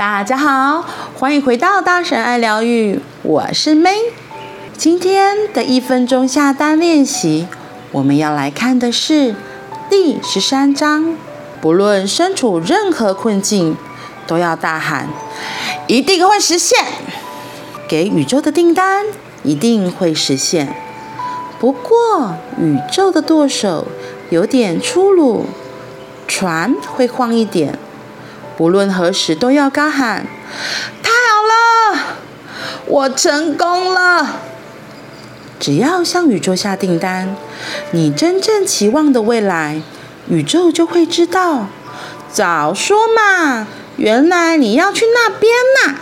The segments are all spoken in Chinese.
大家好，欢迎回到大神爱疗愈，我是 May。今天的一分钟下单练习，我们要来看的是第十三章。不论身处任何困境，都要大喊，一定会实现。给宇宙的订单一定会实现。不过，宇宙的舵手有点粗鲁，船会晃一点。不论何时都要高喊：“太好了，我成功了！”只要向宇宙下订单，你真正期望的未来，宇宙就会知道。早说嘛，原来你要去那边呐！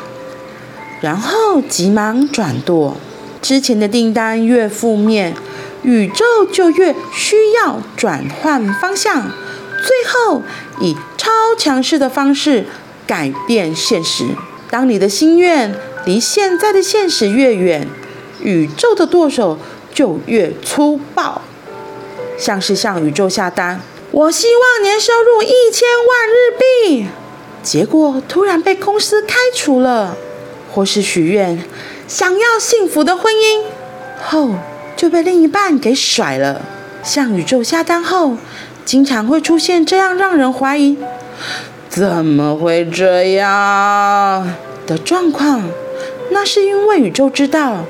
然后急忙转舵，之前的订单越负面，宇宙就越需要转换方向，最后以超强势的方式改变现实。当你的心愿离现在的现实越远，宇宙的舵手就越粗暴，像是向宇宙下单：“我希望年收入一千万日币。”结果突然被公司开除了。或是许愿想要幸福的婚姻，后就被另一半给甩了。向宇宙下单后，经常会出现这样让人怀疑“怎么会这样”的状况。那是因为宇宙知道，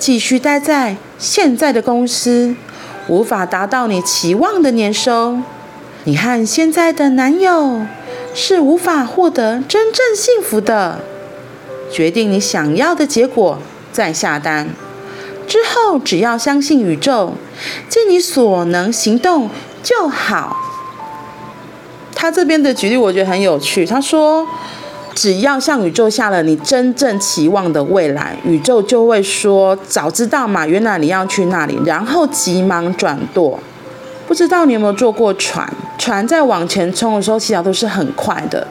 继续待在现在的公司，无法达到你期望的年收。你和现在的男友是无法获得真正幸福的。决定你想要的结果，再下单。之后只要相信宇宙，尽你所能行动就好。他这边的举例我觉得很有趣。他说，只要向宇宙下了你真正期望的未来，宇宙就会说：“早知道嘛，原来你要去那里。”然后急忙转舵。不知道你有没有坐过船？船在往前冲的时候，其实都是很快的。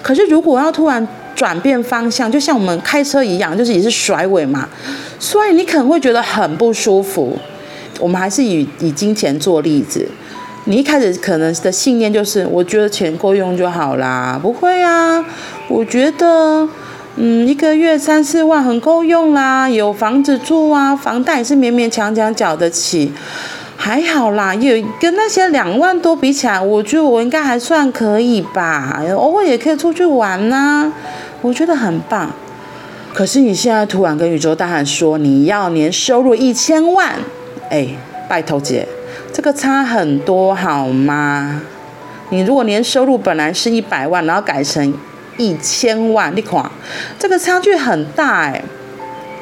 可是如果要突然转变方向，就像我们开车一样，就是也是甩尾嘛，所以你可能会觉得很不舒服。我们还是以以金钱做例子，你一开始可能的信念就是，我觉得钱够用就好啦，不会啊，我觉得，嗯，一个月三四万很够用啦，有房子住啊，房贷也是勉勉强强缴得起。还好啦，有跟那些两万多比起来，我觉得我应该还算可以吧。偶尔也可以出去玩呐、我觉得很棒。可是你现在突然跟宇宙大喊说你要年收入一千万，哎，拜托姐，个差很多好吗？你如果年收入本来是一百万，然后改成一千万，你看这个差距很大哎。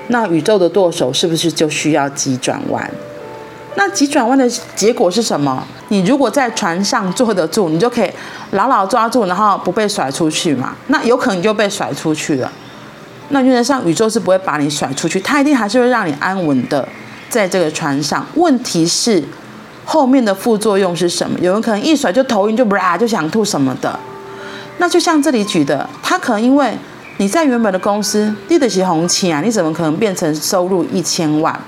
那宇宙的舵手是不是就需要急转弯？那急转弯的结果是什么？你如果在船上坐得住，你就可以牢牢抓住，然后不被甩出去嘛。那有可能就被甩出去了。那原则上宇宙是不会把你甩出去，它一定还是会让你安稳的在这个船上。问题是后面的副作用是什么？有人可能一甩就头晕，就不啦就想吐什么的。那就像这里举的，他可能因为你在原本的公司立得起红旗啊，你怎么可能变成收入一千万？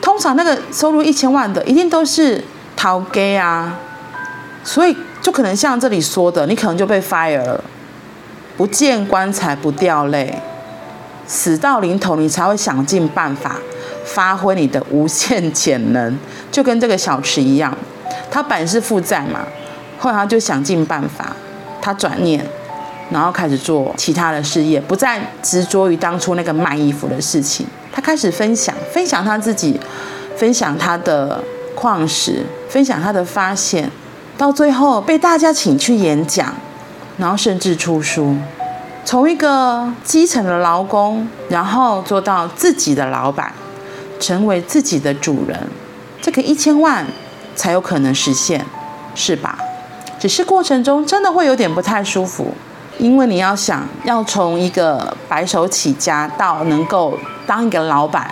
通常那个收入一千万的，一定都是头家啊，所以就可能像这里说的，你可能就被 fire 了，不见棺材不掉泪，死到临头你才会想尽办法发挥你的无限潜能，就跟这个小池一样，他本是负债嘛，后来他就想尽办法，他转念，然后开始做其他的事业，不再执着于当初那个卖衣服的事情。他开始分享，分享他自己，分享他的矿石，分享他的发现，到最后被大家请去演讲，然后甚至出书，从一个基层的劳工，然后做到自己的老板，成为自己的主人，这个一千万才有可能实现，是吧？只是过程中真的会有点不太舒服。因为你要想要从一个白手起家到能够当一个老板，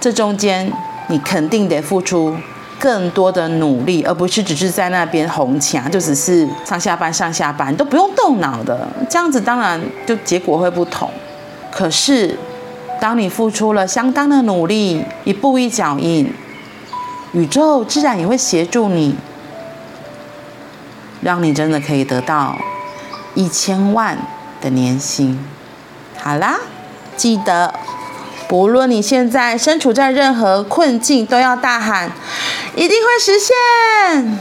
这中间你肯定得付出更多的努力，而不是只是在那边红墙，就只是上下班上下班都不用动脑的，这样子当然就结果会不同。可是当你付出了相当的努力，一步一脚印，宇宙自然也会协助你，让你真的可以得到。一千万的年薪。好啦，记得，不论你现在身处在任何困境，都要大喊，一定会实现。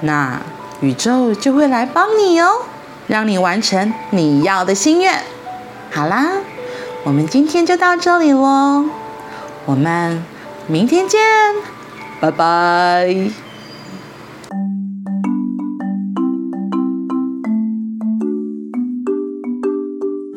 那宇宙就会来帮你哦，让你完成你要的心愿。好啦，我们今天就到这里喽，我们明天见，拜拜。